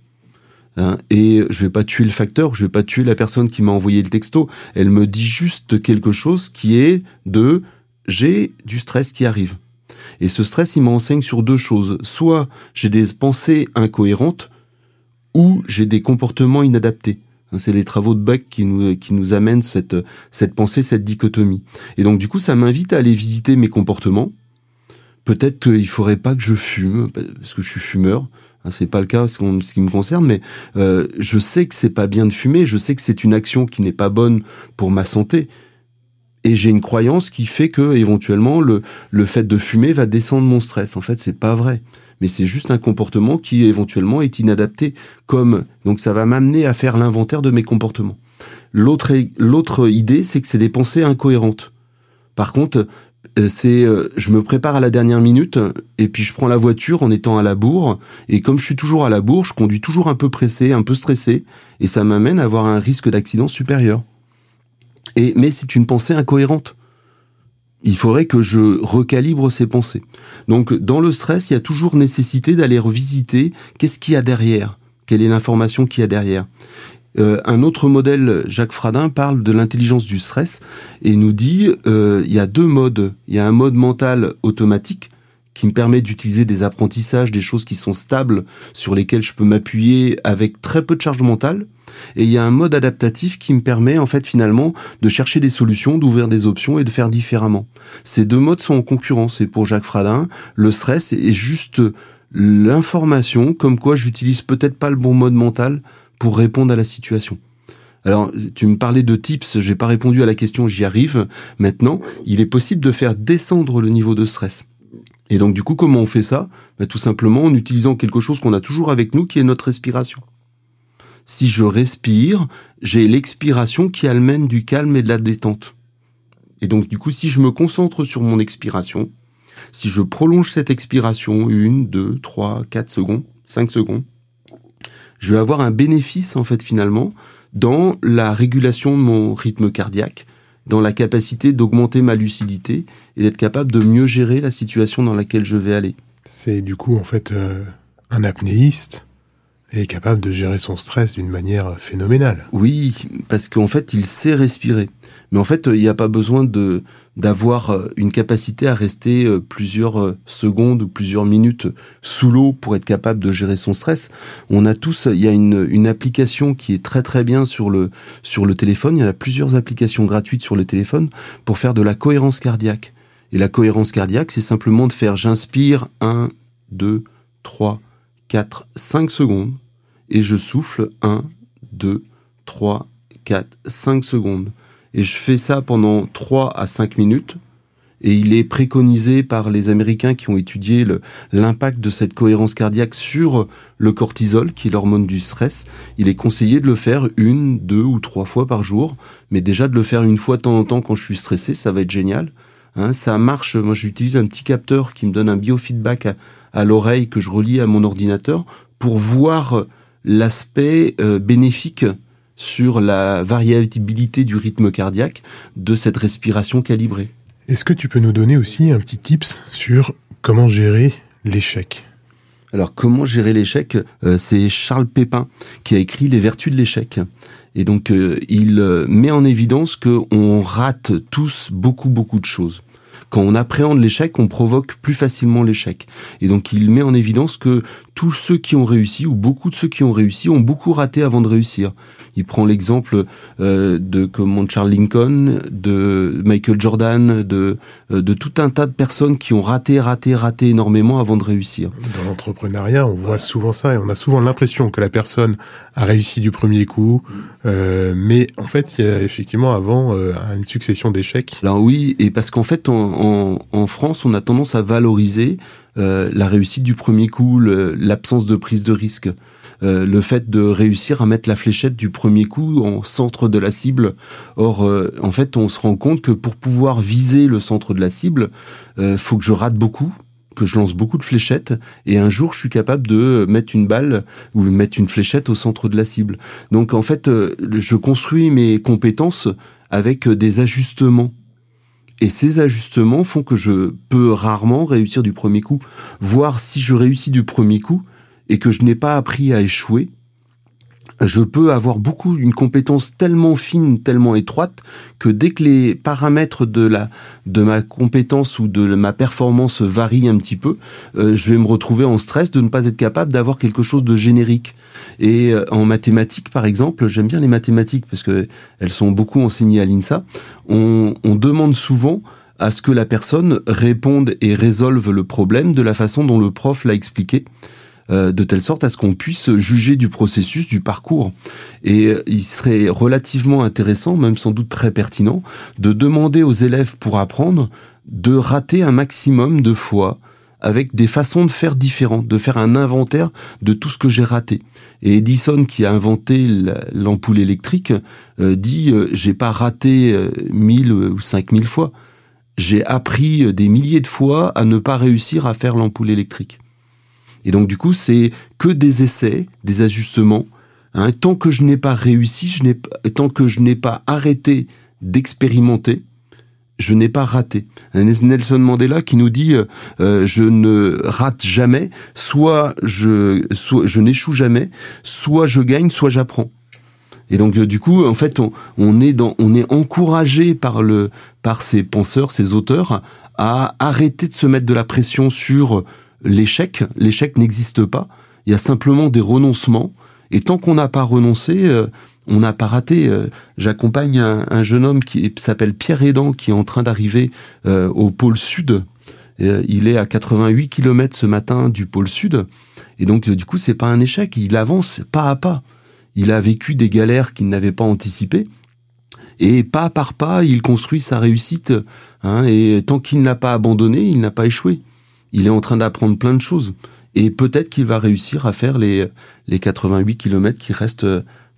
Hein, et je vais pas tuer le facteur, je vais pas tuer la personne qui m'a envoyé le texto. Elle me dit juste quelque chose qui est de j'ai du stress qui arrive. Et ce stress, il m'enseigne sur deux choses. Soit j'ai des pensées incohérentes, ou j'ai des comportements inadaptés. Hein, c'est les travaux de Beck qui nous, amènent cette, cette pensée, cette dichotomie. Et donc, du coup, ça m'invite à aller visiter mes comportements. Peut-être qu'il faudrait pas que je fume, parce que je suis fumeur. Hein, c'est pas le cas ce qui me concerne, mais euh, je sais que c'est pas bien de fumer. Je sais que c'est une action qui n'est pas bonne pour ma santé. Et j'ai une croyance qui fait que éventuellement le le fait de fumer va descendre mon stress. En fait, c'est pas vrai, mais c'est juste un comportement qui éventuellement est inadapté. Comme donc ça va m'amener à faire l'inventaire de mes comportements. L'autre l'autre idée, c'est que c'est des pensées incohérentes. Par contre, euh, c'est euh, je me prépare à la dernière minute et puis je prends la voiture en étant à la bourre et comme je suis toujours à la bourre, je conduis toujours un peu pressé, un peu stressé et ça m'amène à avoir un risque d'accident supérieur. Et mais c'est une pensée incohérente. Il faudrait que je recalibre ces pensées. Donc dans le stress, il y a toujours nécessité d'aller revisiter qu'est-ce qu'il y a derrière, quelle est l'information qu'il y a derrière. Euh, un autre modèle, Jacques Fradin, parle de l'intelligence du stress et nous dit euh, il y a deux modes. Il y a un mode mental automatique qui me permet d'utiliser des apprentissages, des choses qui sont stables, sur lesquelles je peux m'appuyer avec très peu de charge mentale. Et il y a un mode adaptatif qui me permet en fait finalement de chercher des solutions, d'ouvrir des options et de faire différemment. Ces deux modes sont en concurrence et pour Jacques Fradin, le stress est juste l'information comme quoi j'utilise peut-être pas le bon mode mental pour répondre à la situation. Alors, tu me parlais de tips, j'ai pas répondu à la question, j'y arrive. Maintenant, il est possible de faire descendre le niveau de stress. Et donc, du coup, comment on fait ça? Ben, Tout simplement en utilisant quelque chose qu'on a toujours avec nous, qui est notre respiration. Si je respire, j'ai l'expiration qui amène du calme et de la détente. Et donc, du coup, si je me concentre sur mon expiration, si je prolonge cette expiration, une, deux, trois, quatre secondes, cinq secondes, je vais avoir un bénéfice en fait finalement dans la régulation de mon rythme cardiaque, dans la capacité d'augmenter ma lucidité et d'être capable de mieux gérer la situation dans laquelle je vais aller. C'est du coup en fait euh, un apnéiste est capable de gérer son stress d'une manière phénoménale. Oui, parce qu'en fait, il sait respirer. Mais en fait, il n'y a pas besoin de d'avoir euh, une capacité à rester euh, plusieurs euh, secondes ou plusieurs minutes sous l'eau pour être capable de gérer son stress. On a tous, il y a une, une application qui est très très bien sur le sur le téléphone. Il y a plusieurs applications gratuites sur le téléphone pour faire de la cohérence cardiaque. Et la cohérence cardiaque, c'est simplement de faire j'inspire 1, 2, 3, 4, 5 secondes et je souffle 1, 2, 3, 4, 5 secondes. Et je fais ça pendant 3 à 5 minutes. Et il est préconisé par les Américains qui ont étudié l'impact de cette cohérence cardiaque sur le cortisol, qui est l'hormone du stress. Il est conseillé de le faire une, deux ou trois fois par jour. Mais déjà de le faire une fois de temps en temps quand je suis stressé, ça va être génial. Hein, ça marche. Moi, j'utilise un petit capteur qui me donne un biofeedback à, l'oreille que je relie à mon ordinateur pour voir l'aspect euh, bénéfique sur la variabilité du rythme cardiaque de cette respiration calibrée. Est-ce que tu peux nous donner aussi un petit tips sur comment gérer l'échec? Alors comment gérer l'échec? Euh, C'est Charles Pépin qui a écrit Les vertus de l'échec. Et donc euh, il met en évidence qu'on rate tous beaucoup beaucoup de choses quand on appréhende l'échec, on provoque plus facilement l'échec. Et donc il met en évidence que tous ceux qui ont réussi, ou beaucoup de ceux qui ont réussi, ont beaucoup raté avant de réussir. Il prend l'exemple euh, de comment Charles Lincoln, de Michael Jordan, de, euh, de tout un tas de personnes qui ont raté, raté, raté énormément avant de réussir. Dans l'entrepreneuriat, on voit souvent ça et on a souvent l'impression que la personne a réussi du premier coup, euh, mais en fait, il y a effectivement avant euh, une succession d'échecs. Alors oui, et parce qu'en fait, en, en, en, France, on a tendance à valoriser euh, la réussite du premier coup, l'absence de prise de risque. Euh, le fait de réussir à mettre la fléchette du premier coup en centre de la cible. Or, euh, en fait, on se rend compte que pour pouvoir viser le centre de la cible, euh, faut que je rate beaucoup, que je lance beaucoup de fléchettes et un jour je suis capable de mettre une balle ou mettre une fléchette au centre de la cible. Donc en fait, je construis mes compétences avec des ajustements. Et ces ajustements font que je peux rarement réussir du premier coup. Voir si je réussis du premier coup, et que je n'ai pas appris à échouer, je peux avoir beaucoup une compétence tellement fine, tellement étroite que dès que les paramètres de la de ma compétence ou de ma performance varient un petit peu, euh, je vais me retrouver en stress de ne pas être capable d'avoir quelque chose de générique. Et euh, en mathématiques, par exemple, j'aime bien les mathématiques parce que elles sont beaucoup enseignées à l'INSA. On, on demande souvent à ce que la personne réponde et résolve le problème de la façon dont le prof l'a expliqué. Euh, de telle sorte à ce qu'on puisse juger du processus, du parcours. Et euh, il serait relativement intéressant, même sans doute très pertinent, de demander aux élèves pour apprendre de rater un maximum de fois avec des façons de faire différentes, de faire un inventaire de tout ce que j'ai raté. Et Edison, qui a inventé l'ampoule électrique, euh, dit euh, j'ai pas raté euh, mille ou cinq mille fois, j'ai appris des milliers de fois à ne pas réussir à faire l'ampoule électrique. Et donc du coup, c'est que des essais, des ajustements. Hein. Tant que je n'ai pas réussi, je n'ai tant que je n'ai pas arrêté d'expérimenter, je n'ai pas raté. Nelson Mandela qui nous dit euh, je ne rate jamais, soit je soit je n'échoue jamais, soit je gagne, soit j'apprends. Et donc euh, du coup, en fait, on, on, est dans, on est encouragé par le par ces penseurs, ces auteurs à arrêter de se mettre de la pression sur l'échec. L'échec n'existe pas. Il y a simplement des renoncements. Et tant qu'on n'a pas renoncé, euh, on n'a pas raté. Euh, j'accompagne un, jeune homme qui s'appelle Pierre Aidant, qui est en train d'arriver euh, au pôle sud. Il est à 88 km ce matin du pôle sud. Et donc, du coup, c'est pas un échec. Il avance pas à pas. Il a vécu des galères qu'il n'avait pas anticipées. Et pas par pas, il construit sa réussite. Hein, et tant qu'il n'a pas abandonné, il n'a pas échoué. Il est en train d'apprendre plein de choses. Et peut-être qu'il va réussir à faire les, les 88 km qui restent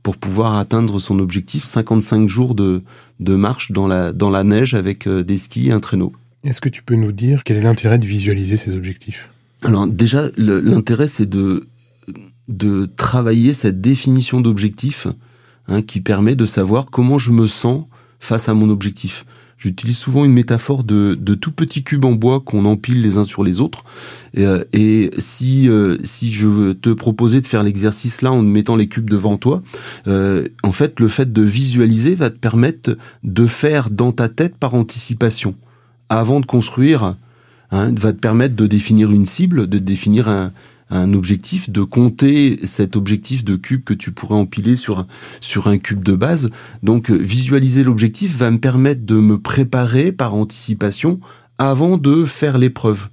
pour pouvoir atteindre son objectif, 55 jours de, de marche dans la, dans la neige avec euh, des skis et un traîneau. Est-ce que tu peux nous dire quel est l'intérêt de visualiser ces objectifs? Alors déjà, l'intérêt c'est de, de travailler cette définition d'objectif hein, qui permet de savoir comment je me sens face à mon objectif. J'utilise souvent une métaphore de, de tout petits cubes en bois qu'on empile les uns sur les autres. Et, euh, et si euh, si je te proposer de faire l'exercice là en mettant les cubes devant toi, euh, en fait, le fait de visualiser va te permettre de faire dans ta tête par anticipation, avant de construire, hein, va te permettre de définir une cible, de définir un, un objectif, de compter cet objectif de cube que tu pourrais empiler sur, sur un cube de base. Donc visualiser l'objectif va me permettre de me préparer par anticipation avant de faire l'épreuve.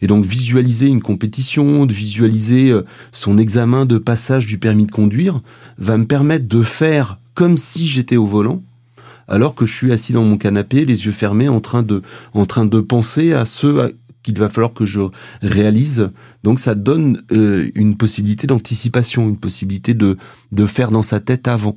Et donc visualiser une compétition, de visualiser euh, son examen de passage du permis de conduire, va me permettre de faire comme si j'étais au volant, alors que je suis assis dans mon canapé, les yeux fermés, en train de, en train de penser à ce qu'il va falloir que je réalise. Donc ça donne euh, une possibilité d'anticipation, une possibilité de, de faire dans sa tête avant.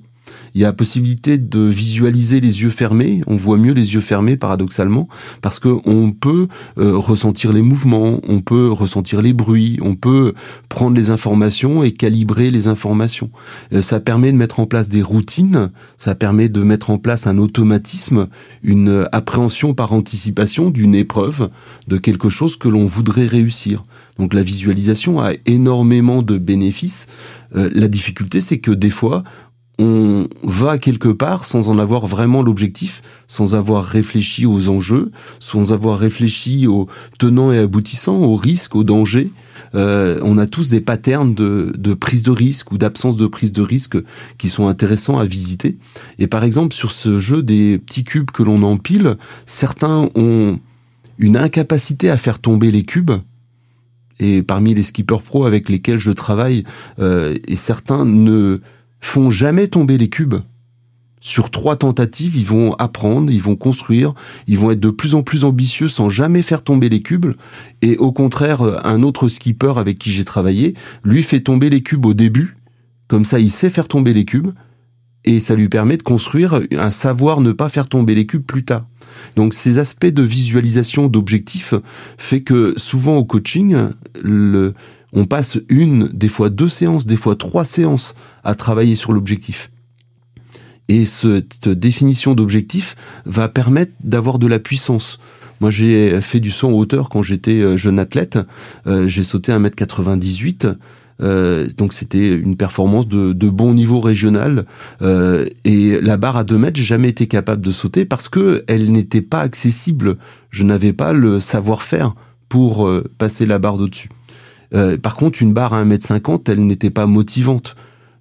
Il y a possibilité de visualiser les yeux fermés. On voit mieux les yeux fermés paradoxalement parce que on peut euh, ressentir les mouvements, on peut ressentir les bruits, on peut prendre les informations et calibrer les informations. Euh, ça permet de mettre en place des routines, ça permet de mettre en place un automatisme, une appréhension par anticipation d'une épreuve, de quelque chose que l'on voudrait réussir. Donc la visualisation a énormément de bénéfices. Euh, la difficulté, c'est que des fois, on va quelque part sans en avoir vraiment l'objectif, sans avoir réfléchi aux enjeux, sans avoir réfléchi aux tenants et aboutissants, aux risques, aux dangers. Euh, on a tous des patterns de, de prise de risque ou d'absence de prise de risque qui sont intéressants à visiter. Et par exemple, sur ce jeu des petits cubes que l'on empile, certains ont une incapacité à faire tomber les cubes. Et parmi les skippers pro avec lesquels je travaille, euh, et certains ne font jamais tomber les cubes. Sur trois tentatives, ils vont apprendre, ils vont construire, ils vont être de plus en plus ambitieux sans jamais faire tomber les cubes. Et au contraire, un autre skipper avec qui j'ai travaillé, lui fait tomber les cubes au début. Comme ça, il sait faire tomber les cubes. Et ça lui permet de construire un savoir ne pas faire tomber les cubes plus tard. Donc ces aspects de visualisation d'objectifs fait que souvent au coaching, le, on passe une, des fois deux séances, des fois trois séances à travailler sur l'objectif. Et cette définition d'objectif va permettre d'avoir de la puissance. Moi, j'ai fait du saut en hauteur quand j'étais euh, jeune athlète. Euh, j'ai sauté 1m98. Euh, donc c'était une performance de, bon niveau régional et la barre à 2 mètres jamais été capable de sauter parce que elle n'était pas accessible je n'avais pas le savoir-faire pour passer la barre d'au-dessus euh, par contre, une barre à 1m50, elle n'était pas motivante.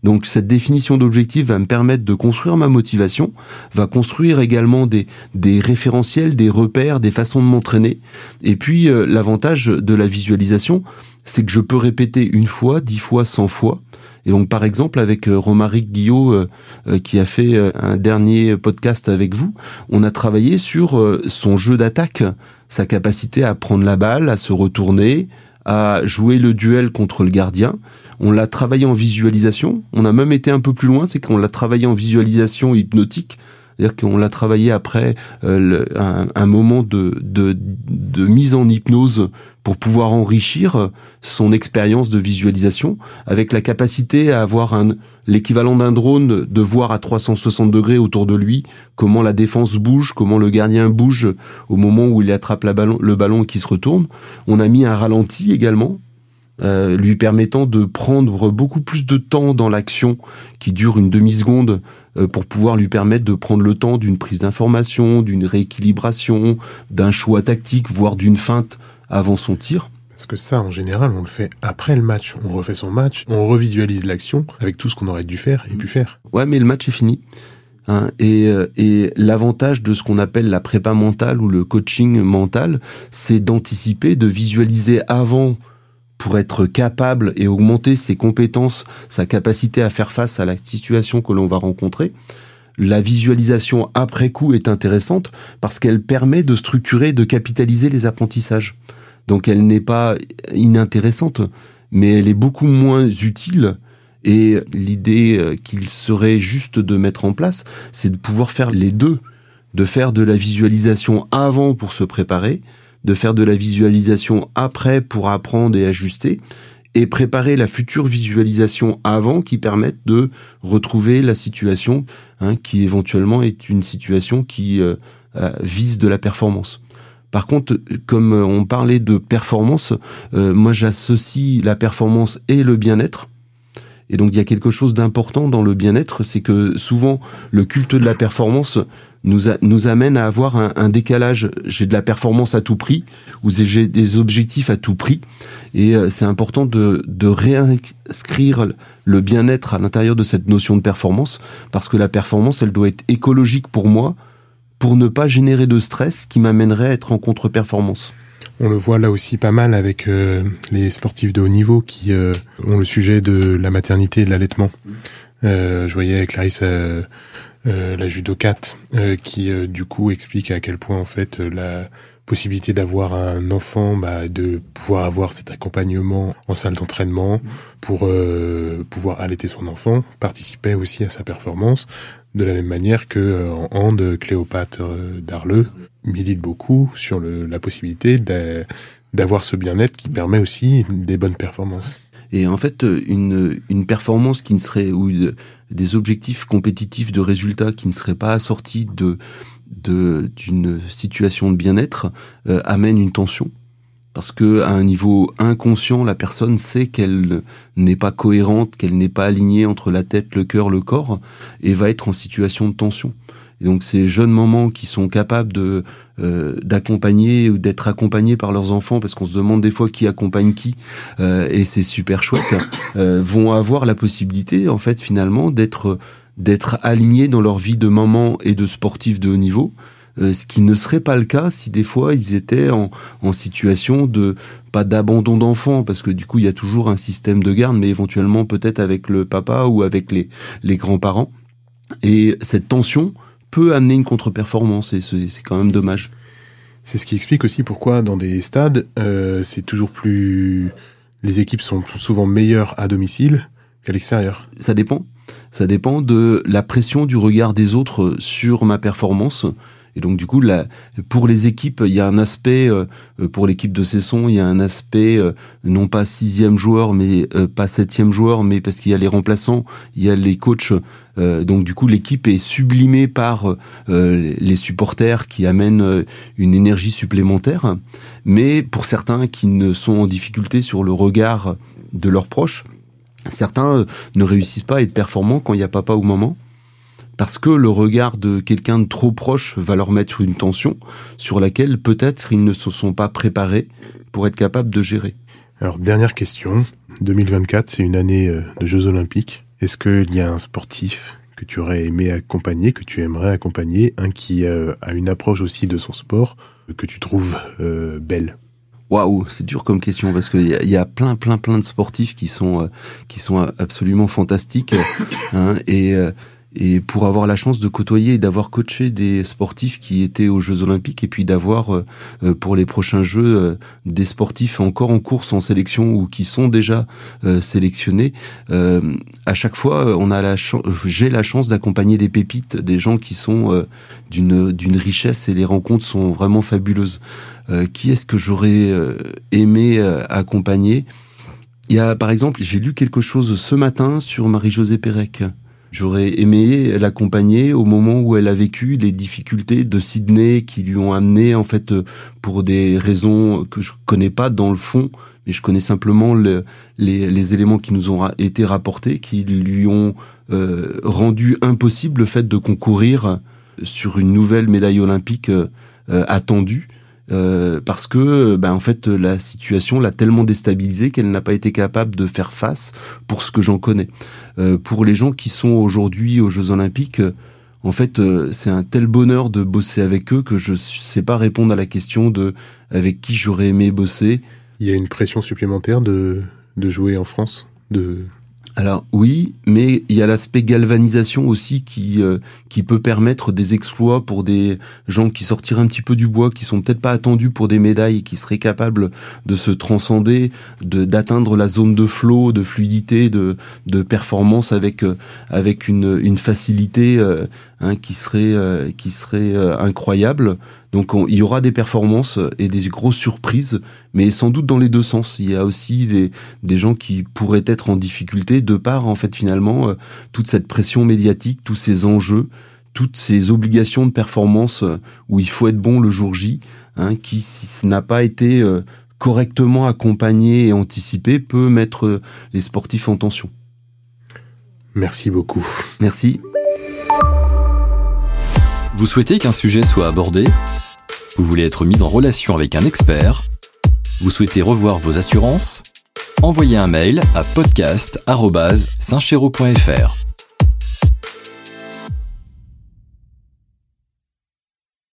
Donc cette définition d'objectif va me permettre de construire ma motivation, va construire également des, des référentiels, des repères, des façons de m'entraîner. Et puis euh, l'avantage de la visualisation, c'est que je peux répéter une fois, dix fois, cent fois. Et donc par exemple avec euh, Romaric Guillot euh, qui a fait un dernier podcast avec vous, on a travaillé sur son jeu d'attaque, sa capacité à prendre la balle, à se retourner, à jouer le duel contre le gardien. On l'a travaillé en visualisation. On a même été un peu plus loin, c'est qu'on l'a travaillé en visualisation hypnotique. C'est-à-dire qu'on l'a travaillé après euh, un, moment de, de, de, mise en hypnose pour pouvoir enrichir son expérience de visualisation avec la capacité à avoir un, l'équivalent d'un drone, de voir à 360 degrés autour de lui comment la défense bouge, comment le gardien bouge au moment où il attrape le ballon qui se retourne. On a mis un ralenti également euh, lui permettant de prendre beaucoup plus de temps dans l'action qui dure une demi-seconde euh, pour pouvoir lui permettre de prendre le temps d'une prise d'information, d'une rééquilibration, d'un choix tactique, voire d'une feinte avant son tir. Parce que ça, en général, on le fait après le match. On refait son match, on revisualise l'action avec tout ce qu'on aurait dû faire et pu faire. Ouais, mais le match est fini. Hein, et, euh, et l'avantage de ce qu'on appelle la prépa mentale ou le coaching mental, c'est d'anticiper, de visualiser avant pour être capable et augmenter ses compétences, sa capacité à faire face à la situation que l'on va rencontrer. La visualisation après coup est intéressante parce qu'elle permet de structurer, de capitaliser les apprentissages. Donc elle n'est pas inintéressante, mais elle est beaucoup moins utile. Et l'idée euh, qu'il serait juste de mettre en place, c'est de pouvoir faire les deux, de faire de la visualisation avant pour se préparer, de faire de la visualisation après pour apprendre et ajuster, et préparer la future visualisation avant qui permette de retrouver la situation hein, qui éventuellement est une situation qui euh, euh, vise de la performance. Par contre, comme on parlait de performance, euh, moi j'associe la performance et le bien-être. Et donc il y a quelque chose d'important dans le bien-être, c'est que souvent le culte de la performance nous, nous amène à avoir un, un décalage. J'ai de la performance à tout prix, ou j'ai des objectifs à tout prix, et euh, c'est important de, de réinscrire le bien-être à l'intérieur de cette notion de performance, parce que la performance, elle doit être écologique pour moi, pour ne pas générer de stress qui m'amènerait à être en contre-performance. On le voit là aussi pas mal avec euh, les sportifs de haut niveau qui euh, ont le sujet de la maternité et de l'allaitement. Euh, je voyais Clarisse, euh, la judocate, qui du coup explique à quel point en fait la possibilité d'avoir un enfant, bah, de pouvoir avoir cet accompagnement en salle d'entraînement pour pouvoir allaiter son enfant, participait aussi à sa performance, de la même manière que en hand, Cléopâtre d'Arleux milite beaucoup sur le, la possibilité d'avoir ce bien-être qui permet aussi des bonnes performances. Et en fait, une, une performance qui ne serait ou des objectifs compétitifs de résultats qui ne seraient pas assortis de d'une situation de bien-être euh, amène une tension parce que à un niveau inconscient, la personne sait qu'elle n'est pas cohérente, qu'elle n'est pas alignée entre la tête, le cœur, le corps, et va être en situation de tension. Donc ces jeunes mamans qui sont capables de euh, d'accompagner ou d'être accompagnés par leurs enfants, parce qu'on se demande des fois qui accompagne qui, euh, et c'est super chouette, euh, vont avoir la possibilité en fait finalement d'être d'être alignés dans leur vie de maman et de sportif de haut niveau. ce qui ne serait pas le cas si des fois ils étaient en, en situation de pas d'abandon d'enfants parce que du coup il y a toujours un système de garde mais éventuellement peut-être avec le papa ou avec les les grands-parents et cette tension peut amener une contre-performance et c'est quand même dommage. C'est ce qui explique aussi pourquoi dans des stades, euh, c'est toujours plus... Les équipes sont souvent meilleures à domicile qu'à l'extérieur. Ça dépend. Ça dépend de la pression du regard des autres sur ma performance. Et donc du coup, pour les équipes, il y a un aspect, euh, pour l'équipe de Cesson, il y a un aspect euh, non pas sixième joueur, mais euh, pas septième joueur, mais parce qu'il y a les remplaçants, il y a les coachs. donc du coup, l'équipe est sublimée par les supporters qui amènent une énergie supplémentaire. Mais pour certains qui ne sont en difficulté sur le regard de leurs proches, certains ne réussissent pas à être performants quand il y a papa ou maman parce que le regard de quelqu'un de trop proche va leur mettre une tension sur laquelle peut-être ils ne se sont pas préparés pour être capables de gérer. Alors dernière question, 2024 c'est une année euh, de Jeux olympiques. Est-ce qu'il y a un sportif que tu aurais aimé accompagner, que tu aimerais accompagner, un qui euh, a une approche aussi de son sport que tu trouves euh, belle? Waouh, c'est dur comme question parce qu'il y, y, a plein, plein, plein de sportifs qui sont euh, qui sont absolument fantastiques hein, et et pour avoir la chance de côtoyer et d'avoir coaché des sportifs qui étaient aux Jeux Olympiques et puis d'avoir euh, euh, pour les prochains Jeux euh, des sportifs encore en course en sélection ou qui sont déjà sélectionnés, à chaque fois on a la j'ai la chance d'accompagner des pépites, des gens qui sont d'une d'une richesse et les rencontres sont vraiment fabuleuses. qui est-ce que j'aurais aimé accompagner? Il y a par exemple, j'ai lu quelque chose ce matin sur Marie-Josée Pérec J'aurais aimé l'accompagner au moment où elle a vécu les difficultés de Sydney qui lui ont amené en fait euh, pour des raisons que je connais pas dans le fond, mais je connais simplement le, les, les, éléments qui nous ont été rapportés, qui lui ont euh, rendu impossible le fait de concourir sur une nouvelle médaille olympique euh, attendue. Euh, parce que ben en fait la situation l'a tellement déstabilisée qu'elle n'a pas été capable de faire face pour ce que j'en connais. Euh, pour les gens qui sont aujourd'hui aux Jeux Olympiques, en fait euh, c'est un tel bonheur de bosser avec eux que je sais pas répondre à la question de avec qui j'aurais aimé bosser. Il y a une pression supplémentaire de de jouer en France, de alors oui, mais il y a l'aspect galvanisation aussi qui euh, qui peut permettre des exploits pour des gens qui sortiraient un petit peu du bois, qui sont peut-être pas attendus pour des médailles, qui seraient capables de se transcender, de d'atteindre la zone de flow, de fluidité, de de performance avec euh, avec une une facilité euh, hein, qui serait qui serait incroyable. Donc il y aura des performances et des grosses surprises, mais sans doute dans les deux sens. Il y a aussi des, des gens qui pourraient être en difficulté de par en fait finalement euh, toute cette pression médiatique, tous ces enjeux, toutes ces obligations de performance euh, où il faut être bon le jour J, hein, qui si ce n'a pas été euh, correctement accompagné et anticipé peut mettre les sportifs en tension. Merci beaucoup. Merci. Vous souhaitez qu'un sujet soit abordé? Vous voulez être mis en relation avec un expert? Vous souhaitez revoir vos assurances? Envoyez un mail à podcast.saintchero.fr.